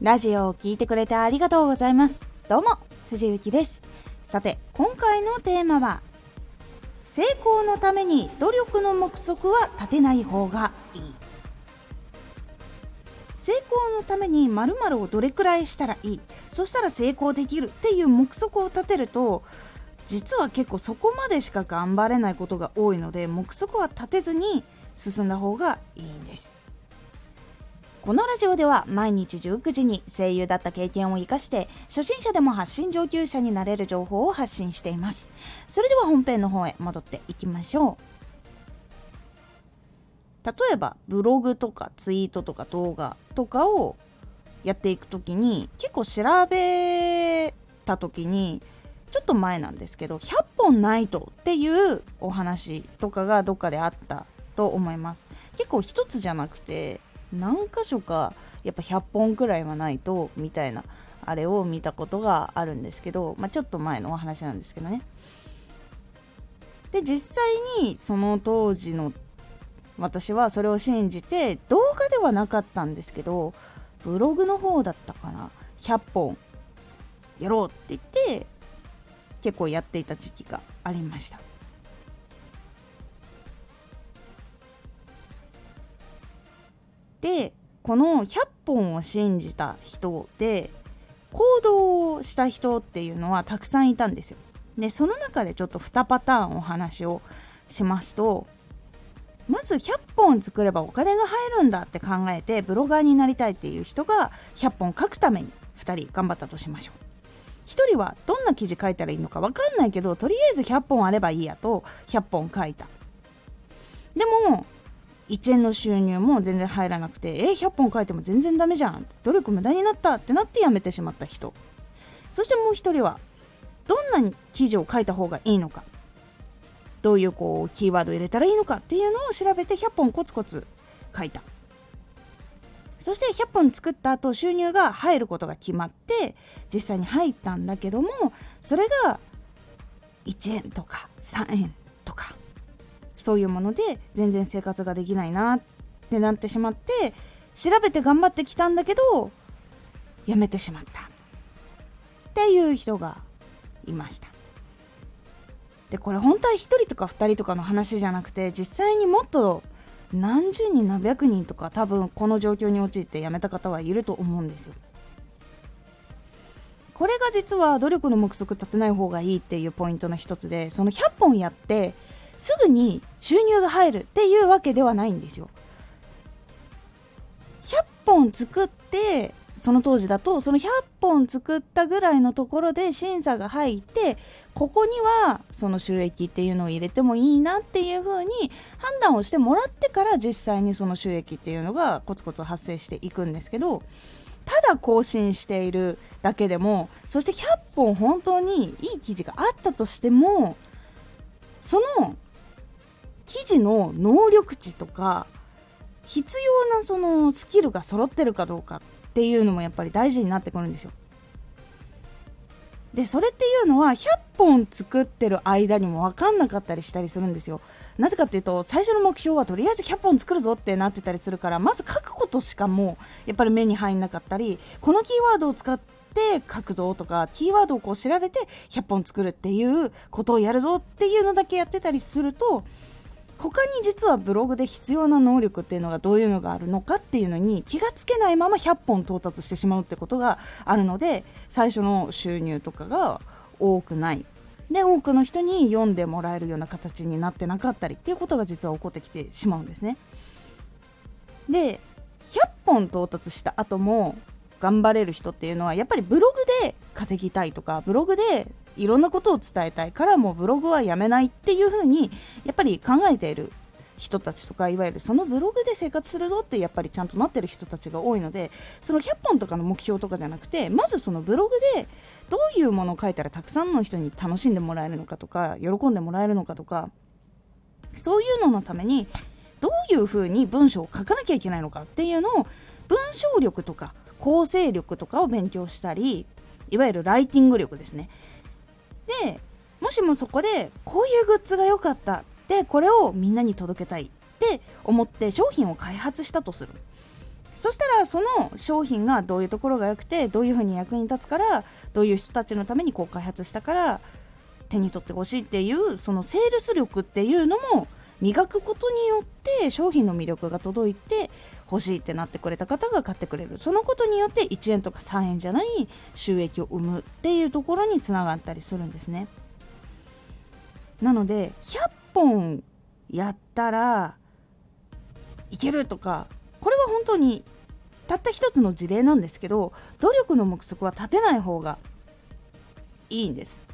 ラジオを聴いてくれてありがとうございます。どうも藤幸です。さて今回のテーマは成功のために努力の目測は立てない方がいい。成功のために〇〇をどれくらいしたらいい？そしたら成功できるっていう目測を立てると実は結構そこまでしか頑張れないことが多いので目測は立てずに進んだ方がいいんです。このラジオでは毎日19時に声優だった経験を生かして初心者でも発信上級者になれる情報を発信しています。それでは本編の方へ戻っていきましょう。例えばブログとかツイートとか動画とかをやっていく時に結構調べた時にちょっと前なんですけど100本ないとっていうお話とかがどっかであったと思います。結構一つじゃなくて何箇所かやっぱ100本くらいはないとみたいなあれを見たことがあるんですけど、まあ、ちょっと前のお話なんですけどね。で実際にその当時の私はそれを信じて動画ではなかったんですけどブログの方だったかな。100本やろうって言って結構やっていた時期がありました。でこの100本を信じた人で行動をした人っていうのはたくさんいたんですよ。でその中でちょっと2パターンお話をしますとまず100本作ればお金が入るんだって考えてブロガーになりたいっていう人が100本書くために2人頑張ったとしましょう。1人はどんな記事書いたらいいのか分かんないけどとりあえず100本あればいいやと100本書いた。でも1円の収入も全然入らなくてえ100本書いても全然ダメじゃん。努力無駄になったってなってやめてしまった人。そしてもう一人はどんな記事を書いた方がいいのか。どういうこうキーワードを入れたらいいのかっていうのを調べて100本コツコツ書いた。そして100本作った後収入が入ることが決まって実際に入ったんだけどもそれが1円とか3円。そういうもので全然生活ができないなってなってしまって調べて頑張ってきたんだけどやめてしまった。っていう人がいました。でこれ本当は1人とか2人とかの話じゃなくて実際にもっと何十人何百人とか多分この状況に陥って辞めた方はいると思うんですよ。これが実は努力の目測立てない方がいいっていうポイントの一つでその100本やってすぐに収入が入るっていうわけではないんですよ。100本作ってその当時だとその100本作ったぐらいのところで審査が入ってここにはその収益っていうのを入れてもいいなっていう風に判断をしてもらってから実際にその収益っていうのがコツコツ発生していくんですけどただ更新しているだけでもそして100本本当にいい記事があったとしてもその記事の能力値とか必要なそのスキルが揃ってるかどうかっていうのもやっぱり大事になってくるんですよ。でそれっていうのは100本作ってる間にも分かんなかったりしたりするんですよ。なぜかっていうと最初の目標はとりあえず100本作るぞってなってたりするからまず書くことしかもうやっぱり目に入んなかったりこのキーワードを使って書くぞとかキーワードをこう調べて100本作るっていうことをやるぞっていうのだけやってたりすると他に実はブログで必要な能力っていうのがどういうのがあるのかっていうのに気がつけないまま100本到達してしまうってことがあるので最初の収入とかが多くないで多くの人に読んでもらえるような形になってなかったりっていうことが実は起こってきてしまうんですね。で100本到達した後も頑張れる人っていうのはやっぱりブログで稼ぎたいとかブログでいろんなことを伝えたいからもうブログはやめないっていう風にやっぱり考えている人たちとかいわゆるそのブログで生活するぞってやっぱりちゃんとなってる人たちが多いのでその100本とかの目標とかじゃなくてまずそのブログでどういうものを書いたらたくさんの人に楽しんでもらえるのかとか喜んでもらえるのかとかそういうののためにどういうふうに文章を書かなきゃいけないのかっていうのを文章力とか構成力とかを勉強したりいわゆるライティング力ですね。でもしもそこでこういうグッズが良かった。でこれをみんなに届けたいって思って商品を開発したとする。そしたらその商品がどういうところが良くてどういうふうに役に立つからどういう人たちのためにこう開発したから手に取ってほしいっていうそのセールス力っていうのも磨くことによって商品の魅力が届いて欲しいってなってくれた方が買ってくれる。そのことによって1円とか3円じゃない収益を生むっていうところにつながったりするんですね。なので100本やったらいけるとかこれは本当にたった一つの事例なんですけど努力の目測は立てない方がいいんです。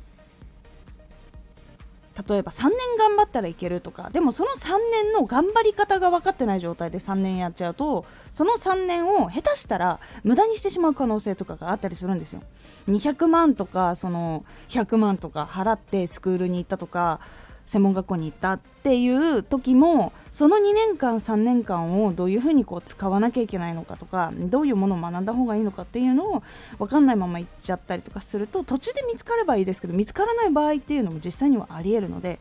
例えば3年頑張ったらいけるとかでもその3年の頑張り方が分かってない状態で3年やっちゃうとその3年を下手したら無駄にしてしまう可能性とかがあったりするんですよ。200万とかその100万とか払ってスクールに行ったとか専門学校に行ったっていう時もその2年間3年間をどういうふうにこう使わなきゃいけないのかとかどういうものを学んだ方がいいのかっていうのを分かんないまま行っちゃったりとかすると途中で見つかればいいですけど見つからない場合っていうのも実際にはありえるので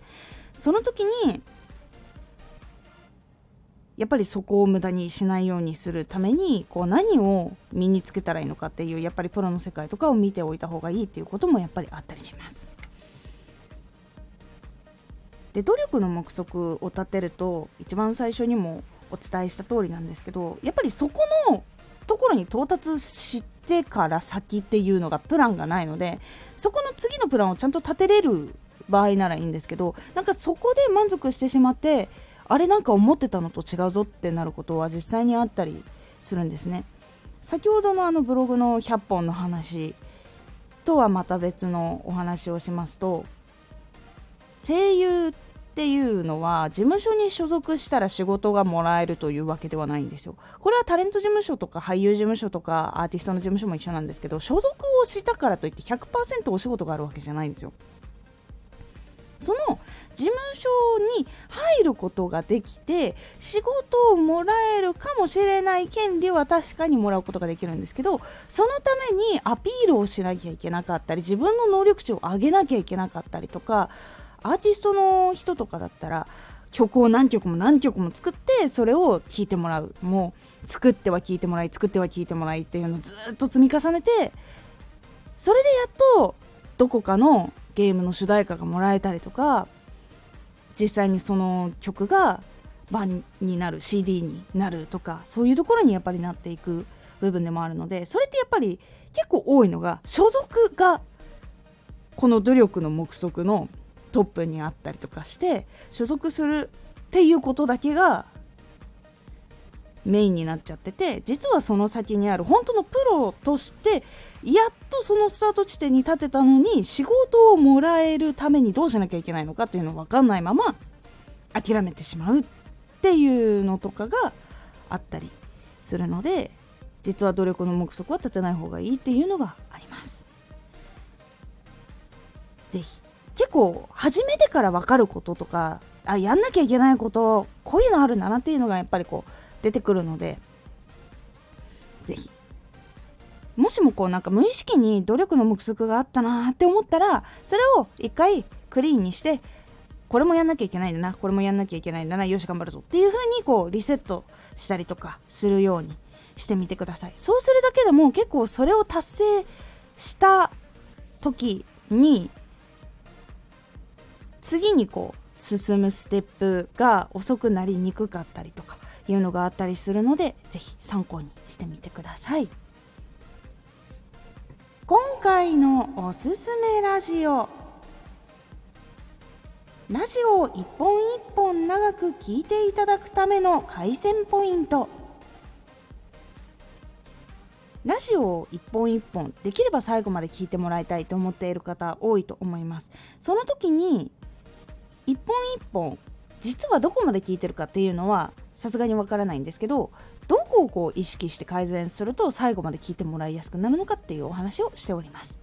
その時にやっぱりそこを無駄にしないようにするためにこう何を身につけたらいいのかっていうやっぱりプロの世界とかを見ておいた方がいいっていうこともやっぱりあったりします。で努力の目測を立てると一番最初にもお伝えした通りなんですけどやっぱりそこのところに到達してから先っていうのがプランがないのでそこの次のプランをちゃんと立てれる場合ならいいんですけどなんかそこで満足してしまってあれなんか思ってたのと違うぞってなることは実際にあったりするんですね。先ほどのあのブログの100本の話とはまた別のお話をしますと声優ていうのは事務所に所属したら仕事がもらえるというわけではないんですよ。これはタレント事務所とか俳優事務所とかアーティストの事務所も一緒なんですけど所属をしたからといって100%お仕事があるわけじゃないんですよ。その事務所に入ることができて仕事をもらえるかもしれない権利は確かにもらうことができるんですけどそのためにアピールをしなきゃいけなかったり自分の能力値を上げなきゃいけなかったりとかアーティストの人とかだったら曲を何曲も何曲も作ってそれを聴いてもらう。もう作っては聴いてもらい作っては聴いてもらいっていうのをずっと積み重ねてそれでやっとどこかのゲームの主題歌がもらえたりとか実際にその曲が版になる CD になるとかそういうところにやっぱりなっていく部分でもあるのでそれってやっぱり結構多いのが所属がこの努力の目測のトップにあったりとかして所属するっていうことだけがメインになっちゃってて実はその先にある本当のプロとしてやっとそのスタート地点に立てたのに仕事をもらえるためにどうしなきゃいけないのかっていうの分かんないまま諦めてしまうっていうのとかがあったりするので実は努力の目測は立てない方がいいっていうのがあります。ぜひ結構始めてから分かることとかあやんなきゃいけないことこういうのあるんだなっていうのがやっぱりこう出てくるので是非もしもこうなんか無意識に努力の目測があったなって思ったらそれを一回クリーンにしてこれもやんなきゃいけないんだなこれもやんなきゃいけないんだなよし頑張るぞっていう風にこうリセットしたりとかするようにしてみてください。そうするだけでも結構それを達成した時に次にこう進むステップが遅くなりにくかったりとかいうのがあったりするので是非参考にしてみてください。今回のおすすめラジオ。ラジオを一本一本長く聞いていただくための改善ポイント。ラジオを一本一本できれば最後まで聞いてもらいたいと思っている方多いと思います。その時に一本一本実はどこまで聞いてるかっていうのはさすがにわからないんですけどどこをこう意識して改善すると最後まで聞いてもらいやすくなるのかっていうお話をしております。